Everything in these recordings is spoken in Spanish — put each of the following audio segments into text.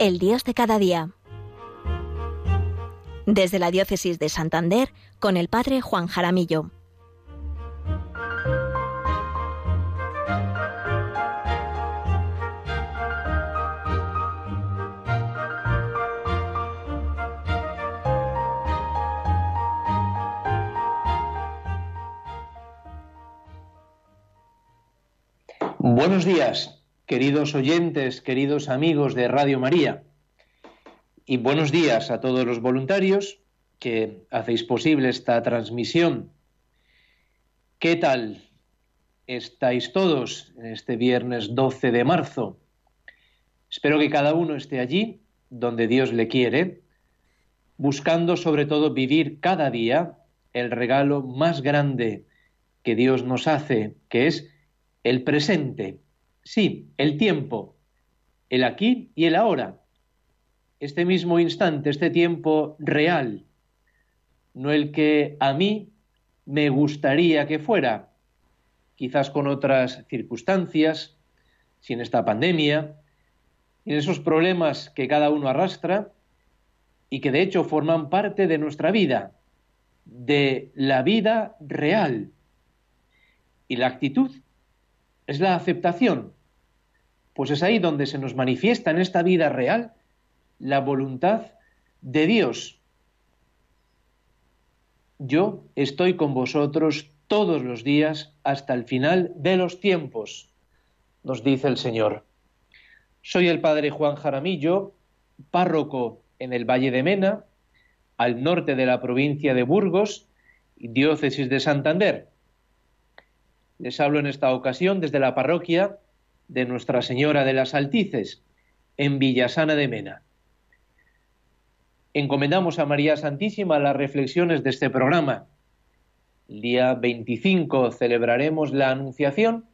el Dios de cada día. Desde la Diócesis de Santander, con el Padre Juan Jaramillo. Buenos días queridos oyentes, queridos amigos de Radio María, y buenos días a todos los voluntarios que hacéis posible esta transmisión. ¿Qué tal estáis todos en este viernes 12 de marzo? Espero que cada uno esté allí donde Dios le quiere, buscando sobre todo vivir cada día el regalo más grande que Dios nos hace, que es el presente, Sí, el tiempo, el aquí y el ahora. Este mismo instante, este tiempo real, no el que a mí me gustaría que fuera, quizás con otras circunstancias, sin esta pandemia, sin esos problemas que cada uno arrastra y que de hecho forman parte de nuestra vida, de la vida real. Y la actitud es la aceptación. Pues es ahí donde se nos manifiesta en esta vida real la voluntad de Dios. Yo estoy con vosotros todos los días hasta el final de los tiempos, nos dice el Señor. Soy el Padre Juan Jaramillo, párroco en el Valle de Mena, al norte de la provincia de Burgos, diócesis de Santander. Les hablo en esta ocasión desde la parroquia de Nuestra Señora de las Altices, en Villasana de Mena. Encomendamos a María Santísima las reflexiones de este programa. El día 25 celebraremos la Anunciación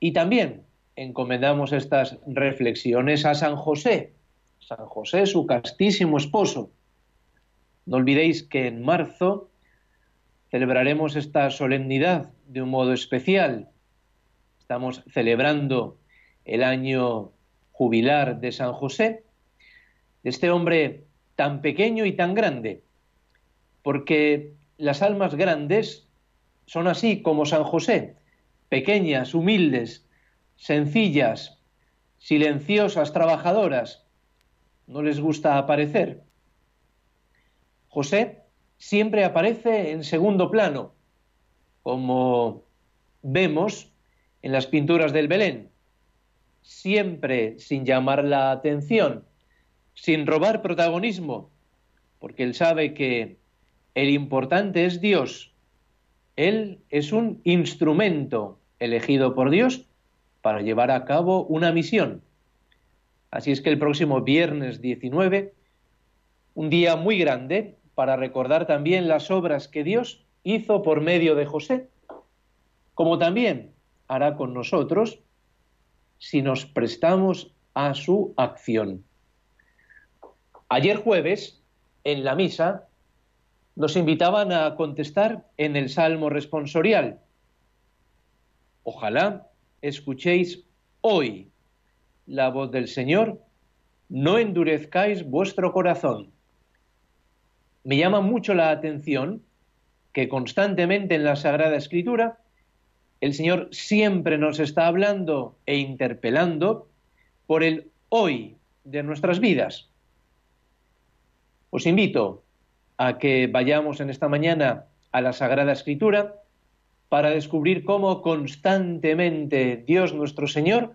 y también encomendamos estas reflexiones a San José, San José, su castísimo esposo. No olvidéis que en marzo celebraremos esta solemnidad de un modo especial. Estamos celebrando el año jubilar de San José, de este hombre tan pequeño y tan grande, porque las almas grandes son así como San José, pequeñas, humildes, sencillas, silenciosas, trabajadoras, no les gusta aparecer. José siempre aparece en segundo plano, como vemos en las pinturas del Belén, siempre sin llamar la atención, sin robar protagonismo, porque él sabe que el importante es Dios. Él es un instrumento elegido por Dios para llevar a cabo una misión. Así es que el próximo viernes 19, un día muy grande para recordar también las obras que Dios hizo por medio de José, como también hará con nosotros si nos prestamos a su acción. Ayer jueves, en la misa, nos invitaban a contestar en el Salmo responsorial. Ojalá escuchéis hoy la voz del Señor, no endurezcáis vuestro corazón me llama mucho la atención que constantemente en la Sagrada Escritura el Señor siempre nos está hablando e interpelando por el hoy de nuestras vidas. Os invito a que vayamos en esta mañana a la Sagrada Escritura para descubrir cómo constantemente Dios nuestro Señor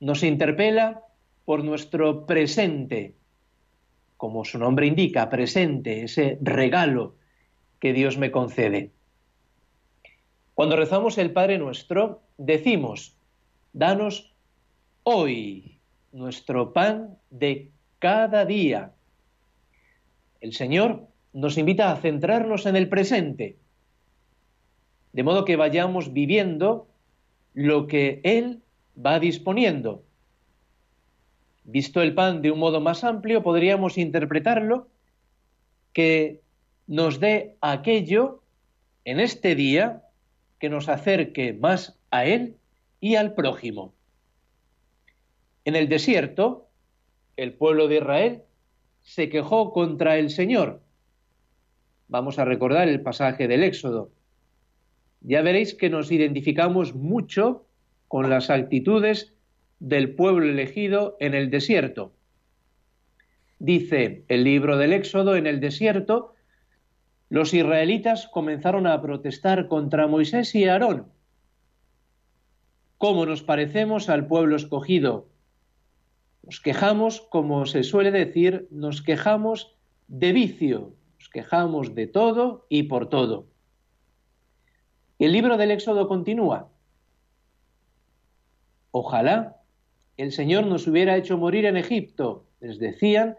nos interpela por nuestro presente, como su nombre indica, presente, ese regalo que Dios me concede. Cuando rezamos el Padre nuestro, decimos, danos hoy nuestro pan de cada día. El Señor nos invita a centrarnos en el presente, de modo que vayamos viviendo lo que Él va disponiendo. Visto el pan de un modo más amplio, podríamos interpretarlo que nos dé aquello en este día que nos acerque más a Él y al prójimo. En el desierto, el pueblo de Israel se quejó contra el Señor. Vamos a recordar el pasaje del Éxodo. Ya veréis que nos identificamos mucho con las actitudes del pueblo elegido en el desierto. Dice el libro del Éxodo, en el desierto, los israelitas comenzaron a protestar contra Moisés y Aarón. ¿Cómo nos parecemos al pueblo escogido? Nos quejamos, como se suele decir, nos quejamos de vicio, nos quejamos de todo y por todo. El libro del Éxodo continúa. Ojalá el Señor nos hubiera hecho morir en Egipto, les decían,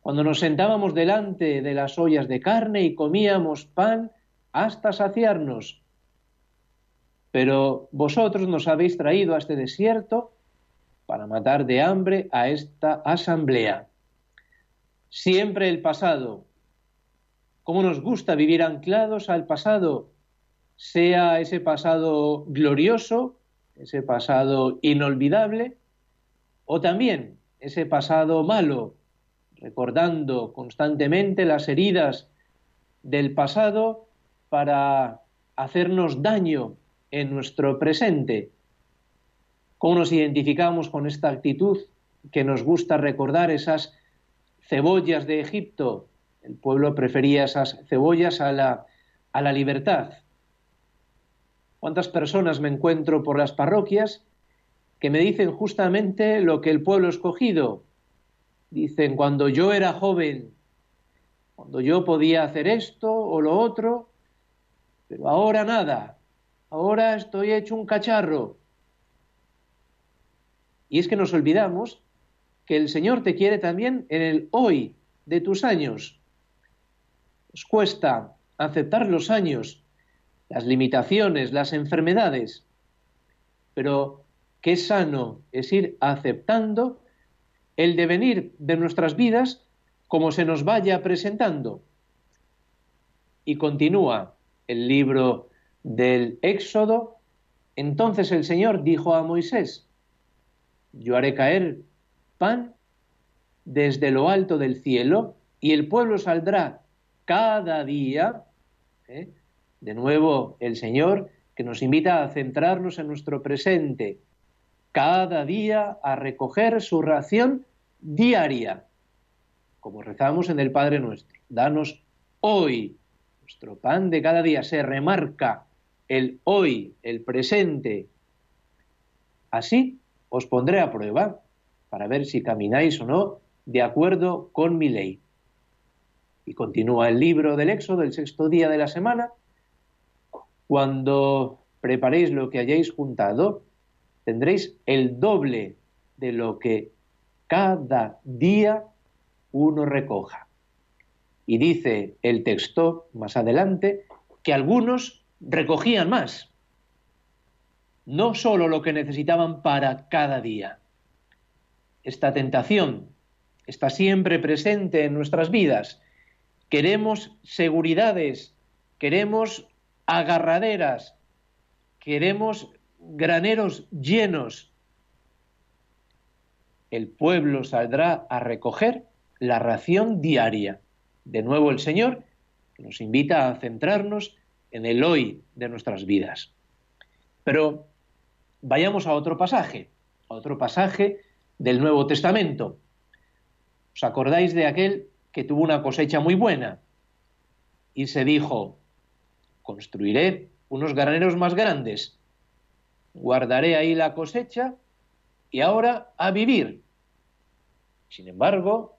cuando nos sentábamos delante de las ollas de carne y comíamos pan hasta saciarnos. Pero vosotros nos habéis traído a este desierto para matar de hambre a esta asamblea. Siempre el pasado. ¿Cómo nos gusta vivir anclados al pasado? Sea ese pasado glorioso, ese pasado inolvidable, o también ese pasado malo, recordando constantemente las heridas del pasado para hacernos daño en nuestro presente. ¿Cómo nos identificamos con esta actitud que nos gusta recordar esas cebollas de Egipto? El pueblo prefería esas cebollas a la, a la libertad. ¿Cuántas personas me encuentro por las parroquias que me dicen justamente lo que el pueblo ha escogido? Dicen, cuando yo era joven, cuando yo podía hacer esto o lo otro, pero ahora nada, ahora estoy hecho un cacharro, y es que nos olvidamos que el Señor te quiere también en el hoy de tus años. Nos cuesta aceptar los años, las limitaciones, las enfermedades, pero qué sano es ir aceptando el devenir de nuestras vidas como se nos vaya presentando. Y continúa el libro del Éxodo. Entonces el Señor dijo a Moisés, yo haré caer pan desde lo alto del cielo y el pueblo saldrá cada día. ¿eh? De nuevo, el Señor que nos invita a centrarnos en nuestro presente, cada día a recoger su ración diaria, como rezamos en el Padre nuestro. Danos hoy nuestro pan de cada día. Se remarca el hoy, el presente. Así os pondré a prueba para ver si camináis o no de acuerdo con mi ley. Y continúa el libro del Éxodo, el sexto día de la semana. Cuando preparéis lo que hayáis juntado, tendréis el doble de lo que cada día uno recoja. Y dice el texto más adelante que algunos recogían más no solo lo que necesitaban para cada día. Esta tentación está siempre presente en nuestras vidas. Queremos seguridades, queremos agarraderas, queremos graneros llenos. El pueblo saldrá a recoger la ración diaria. De nuevo el Señor nos invita a centrarnos en el hoy de nuestras vidas. Pero Vayamos a otro pasaje, a otro pasaje del Nuevo Testamento. ¿Os acordáis de aquel que tuvo una cosecha muy buena? Y se dijo, construiré unos graneros más grandes, guardaré ahí la cosecha y ahora a vivir. Sin embargo,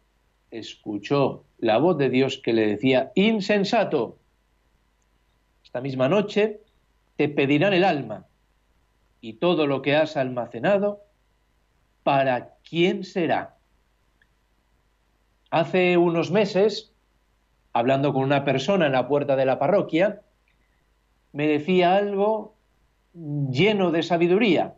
escuchó la voz de Dios que le decía, insensato, esta misma noche te pedirán el alma y todo lo que has almacenado, ¿para quién será? Hace unos meses, hablando con una persona en la puerta de la parroquia, me decía algo lleno de sabiduría.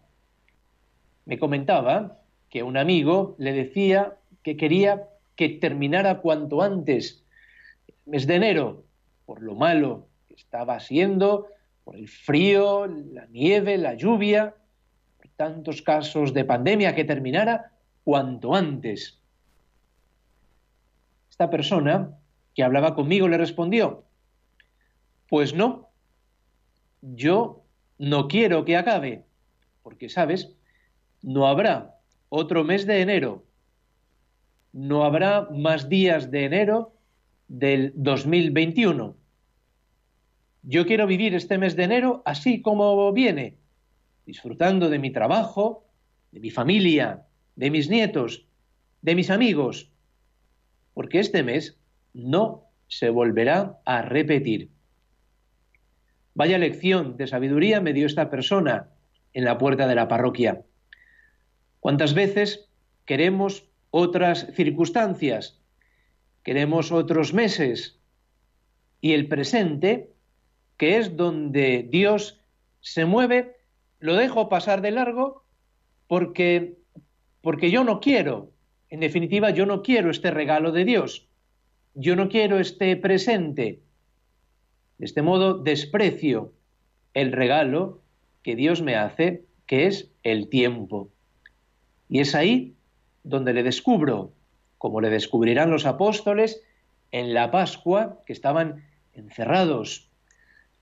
Me comentaba que un amigo le decía que quería que terminara cuanto antes el mes de enero, por lo malo que estaba siendo, por el frío, la nieve, la lluvia, por tantos casos de pandemia que terminara cuanto antes. Esta persona que hablaba conmigo le respondió, pues no, yo no quiero que acabe, porque, ¿sabes? No habrá otro mes de enero, no habrá más días de enero del 2021. Yo quiero vivir este mes de enero así como viene, disfrutando de mi trabajo, de mi familia, de mis nietos, de mis amigos, porque este mes no se volverá a repetir. Vaya lección de sabiduría me dio esta persona en la puerta de la parroquia. ¿Cuántas veces queremos otras circunstancias? Queremos otros meses. Y el presente, que es donde Dios se mueve, lo dejo pasar de largo porque, porque yo no quiero, en definitiva, yo no quiero este regalo de Dios. Yo no quiero este presente. De este modo, desprecio el regalo que Dios me hace, que es el tiempo. Y es ahí donde le descubro, como le descubrirán los apóstoles en la Pascua, que estaban encerrados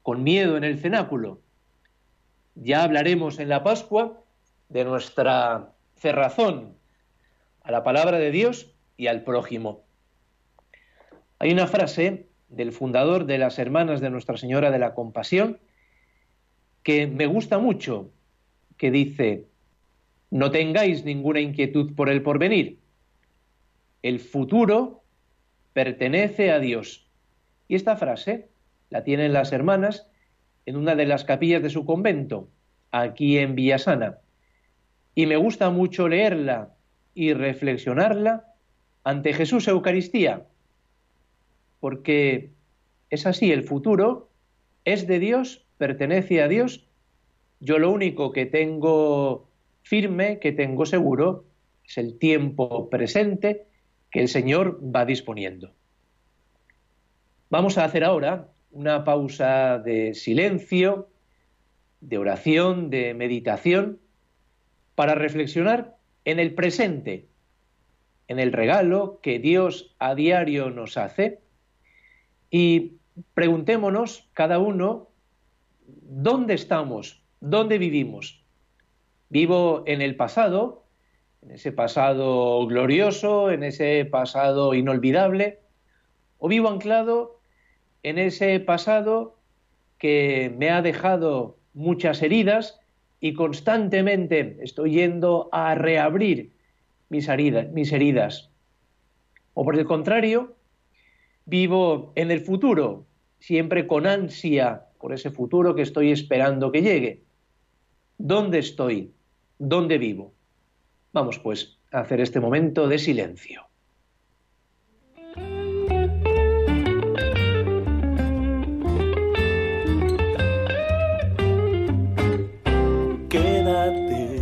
con miedo en el cenáculo. Ya hablaremos en la Pascua de nuestra cerrazón a la palabra de Dios y al prójimo. Hay una frase del fundador de las Hermanas de Nuestra Señora de la Compasión que me gusta mucho, que dice, no tengáis ninguna inquietud por el porvenir. El futuro pertenece a Dios. Y esta frase la tienen las hermanas en una de las capillas de su convento, aquí en Villasana. Y me gusta mucho leerla y reflexionarla ante Jesús Eucaristía, porque es así, el futuro es de Dios pertenece a Dios, yo lo único que tengo firme, que tengo seguro, es el tiempo presente que el Señor va disponiendo. Vamos a hacer ahora una pausa de silencio, de oración, de meditación, para reflexionar en el presente, en el regalo que Dios a diario nos hace y preguntémonos cada uno ¿dónde estamos? ¿Dónde vivimos? ¿Vivo en el pasado? ¿En ese pasado glorioso? ¿En ese pasado inolvidable? ¿O vivo anclado en ese pasado que me ha dejado muchas heridas y constantemente estoy yendo a reabrir mis heridas? ¿O por el contrario, vivo en el futuro, siempre con ansia por ese futuro que estoy esperando que llegue. ¿Dónde estoy? ¿Dónde vivo? Vamos pues a hacer este momento de silencio. Quédate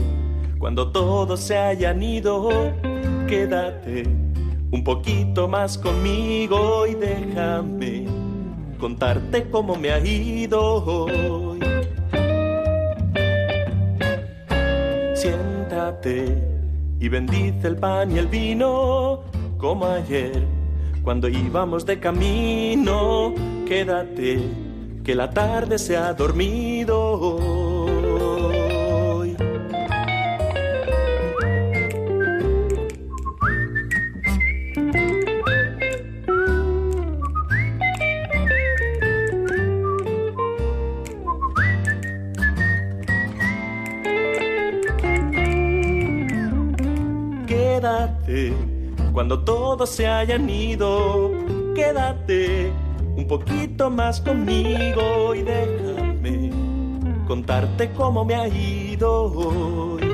cuando todos se hayan ido. Quédate un poquito más conmigo y déjame contarte cómo me ha ido hoy. Siéntate y bendice el pan y el vino como ayer cuando íbamos de camino. Quédate que la tarde se ha dormido. Cuando todos se hayan ido, quédate un poquito más conmigo y déjame contarte cómo me ha ido hoy.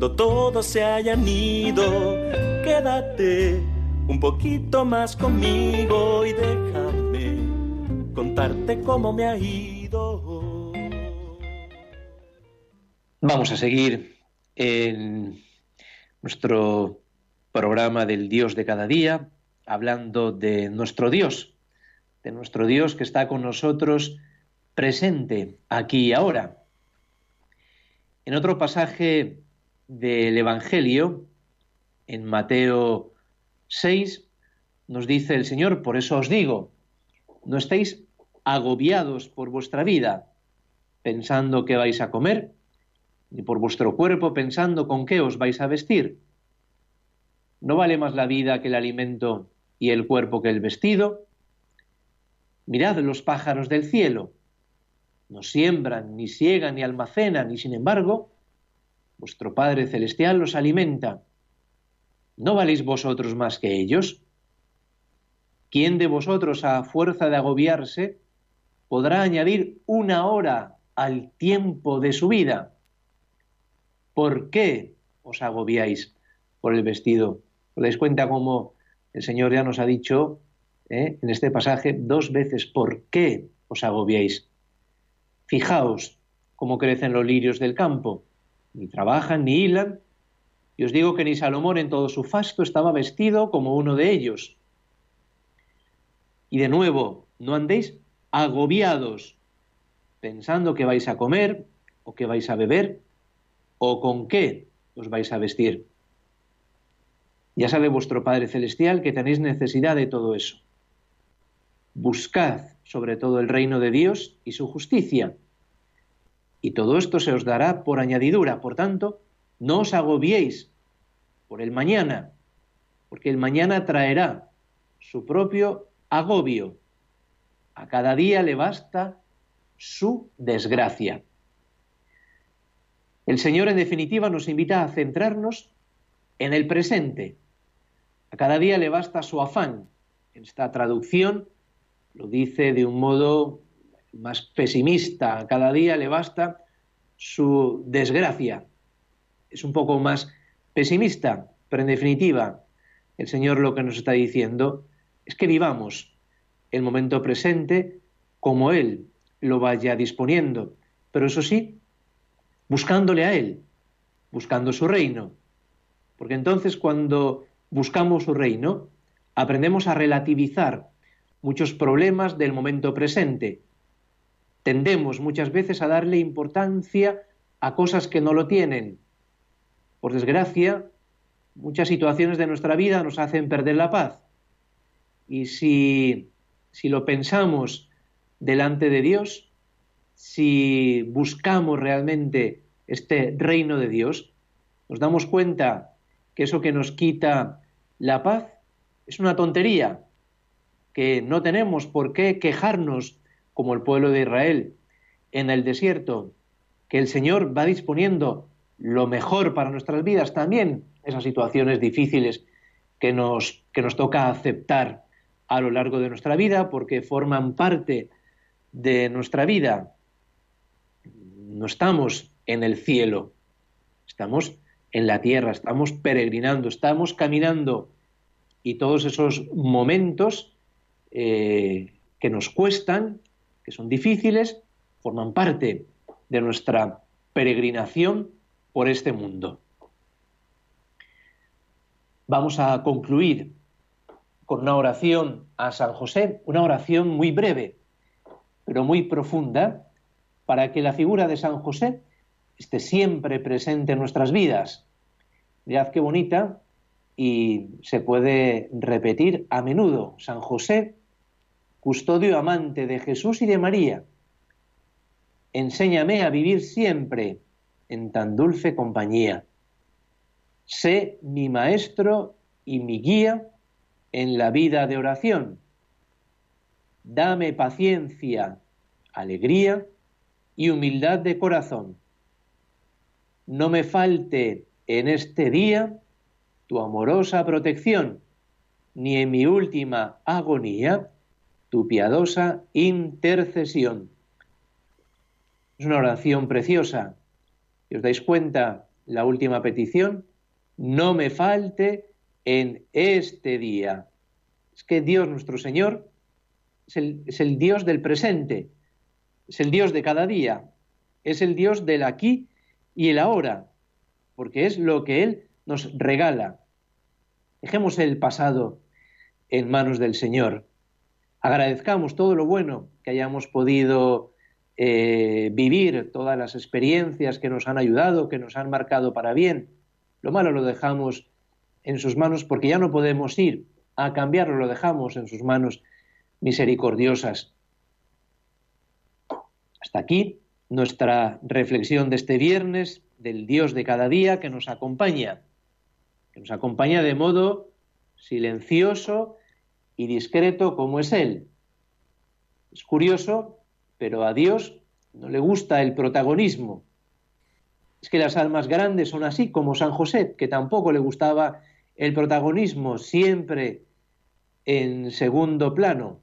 Cuando todos se hayan ido, quédate un poquito más conmigo y déjame contarte cómo me ha ido. Vamos a seguir en nuestro programa del Dios de cada día, hablando de nuestro Dios, de nuestro Dios que está con nosotros presente aquí y ahora. En otro pasaje del Evangelio, en Mateo 6, nos dice el Señor, por eso os digo, no estéis agobiados por vuestra vida, pensando qué vais a comer, ni por vuestro cuerpo pensando con qué os vais a vestir. ¿No vale más la vida que el alimento y el cuerpo que el vestido? Mirad los pájaros del cielo. No siembran, ni siegan, ni almacenan, y sin embargo, vuestro Padre Celestial los alimenta. ¿No valéis vosotros más que ellos? ¿Quién de vosotros, a fuerza de agobiarse, podrá añadir una hora al tiempo de su vida? ¿Por qué os agobiáis por el vestido? ¿Os dais cuenta cómo el Señor ya nos ha dicho eh, en este pasaje dos veces por qué os agobiáis? Fijaos cómo crecen los lirios del campo. Ni trabajan ni hilan. Y os digo que ni Salomón en todo su fasto estaba vestido como uno de ellos. Y de nuevo, no andéis agobiados, pensando que vais a comer o que vais a beber o con qué os vais a vestir. Ya sabe vuestro Padre Celestial que tenéis necesidad de todo eso. Buscad sobre todo el reino de Dios y su justicia. Y todo esto se os dará por añadidura. Por tanto, no os agobiéis por el mañana, porque el mañana traerá su propio agobio. A cada día le basta su desgracia. El Señor, en definitiva, nos invita a centrarnos en el presente, a cada día le basta su afán. Esta traducción lo dice de un modo más pesimista. Cada día le basta su desgracia. Es un poco más pesimista, pero en definitiva, el Señor lo que nos está diciendo es que vivamos el momento presente como Él lo vaya disponiendo, pero eso sí, buscándole a Él, buscando su reino. Porque entonces cuando buscamos su reino, aprendemos a relativizar muchos problemas del momento presente. Tendemos muchas veces a darle importancia a cosas que no lo tienen. Por desgracia, muchas situaciones de nuestra vida nos hacen perder la paz. Y si, si lo pensamos delante de Dios, si buscamos realmente este reino de Dios, nos damos cuenta que eso que nos quita la paz es una tontería, que no tenemos por qué quejarnos como el pueblo de Israel en el desierto, que el Señor va disponiendo lo mejor para nuestras vidas también, esas situaciones difíciles que nos, que nos toca aceptar a lo largo de nuestra vida porque forman parte de nuestra vida. No estamos en el cielo, estamos en la tierra, estamos peregrinando, estamos caminando y todos esos momentos eh, que nos cuestan, que son difíciles, forman parte de nuestra peregrinación por este mundo. Vamos a concluir con una oración a San José, una oración muy breve, pero muy profunda, para que la figura de San José esté siempre presente en nuestras vidas. Mirad qué bonita y se puede repetir a menudo. San José, custodio amante de Jesús y de María, enséñame a vivir siempre en tan dulce compañía. Sé mi maestro y mi guía en la vida de oración. Dame paciencia, alegría y humildad de corazón no me falte en este día tu amorosa protección, ni en mi última agonía tu piadosa intercesión. Es una oración preciosa. Si os dais cuenta, la última petición, no me falte en este día. Es que Dios nuestro Señor es el, es el Dios del presente, es el Dios de cada día, es el Dios del aquí y el ahora. porque es lo que Él nos regala. Dejemos el pasado en manos del Señor. Agradezcamos todo lo bueno que hayamos podido eh, vivir, todas las experiencias que nos han ayudado, que nos han marcado para bien. Lo malo lo dejamos en sus manos porque ya no podemos ir a cambiarlo, lo dejamos en sus manos misericordiosas. Hasta aquí nuestra reflexión de este viernes del Dios de cada día que nos acompaña, que nos acompaña de modo silencioso y discreto como es Él. Es curioso, pero a Dios no le gusta el protagonismo. Es que las almas grandes son así como San José, que tampoco le gustaba el protagonismo, siempre en segundo plano.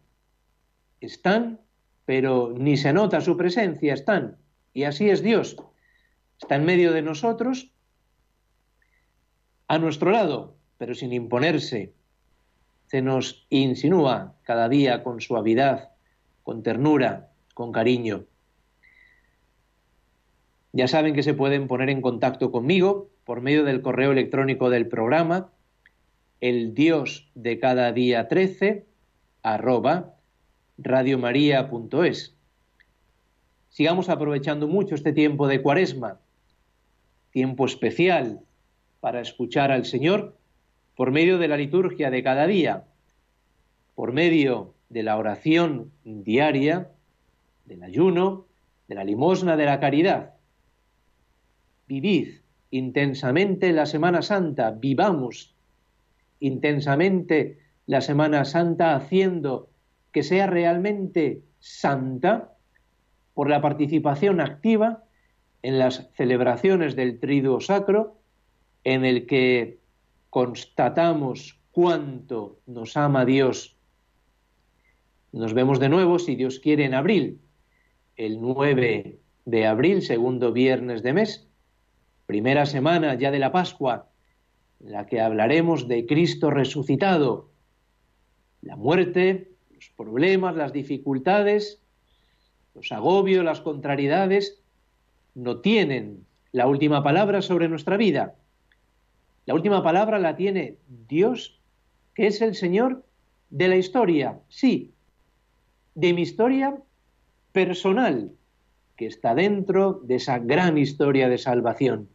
Están, pero ni se nota su presencia, están. Y así es Dios. Está en medio de nosotros, a nuestro lado, pero sin imponerse. Se nos insinúa cada día con suavidad, con ternura, con cariño. Ya saben que se pueden poner en contacto conmigo por medio del correo electrónico del programa, el Dios de cada día 13, arroba radiomaria.es. Sigamos aprovechando mucho este tiempo de cuaresma, tiempo especial para escuchar al Señor por medio de la liturgia de cada día, por medio de la oración diaria, del ayuno, de la limosna, de la caridad. Vivid intensamente la Semana Santa, vivamos intensamente la Semana Santa haciendo que sea realmente santa por la participación activa en las celebraciones del Triduo Sacro, en el que constatamos cuánto nos ama Dios. Nos vemos de nuevo, si Dios quiere, en abril, el 9 de abril, segundo viernes de mes, primera semana ya de la Pascua, en la que hablaremos de Cristo resucitado, la muerte, los problemas, las dificultades, los agobios, las contrariedades, no tienen la última palabra sobre nuestra vida. La última palabra la tiene Dios, que es el Señor de la historia, sí, de mi historia personal, que está dentro de esa gran historia de salvación.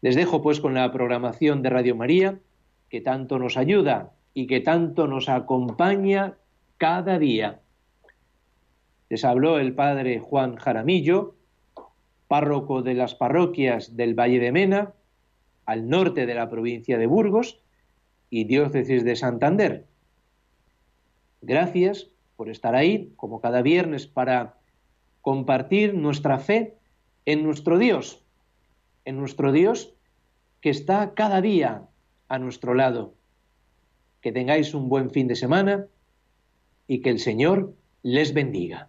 Les dejo pues con la programación de Radio María, que tanto nos ayuda y que tanto nos acompaña cada día. Les habló el padre Juan Jaramillo, párroco de las parroquias del Valle de Mena, al norte de la provincia de Burgos y diócesis de Santander. Gracias por estar ahí, como cada viernes, para compartir nuestra fe en nuestro Dios, en nuestro Dios que está cada día a nuestro lado. Que tengáis un buen fin de semana y que el Señor les bendiga.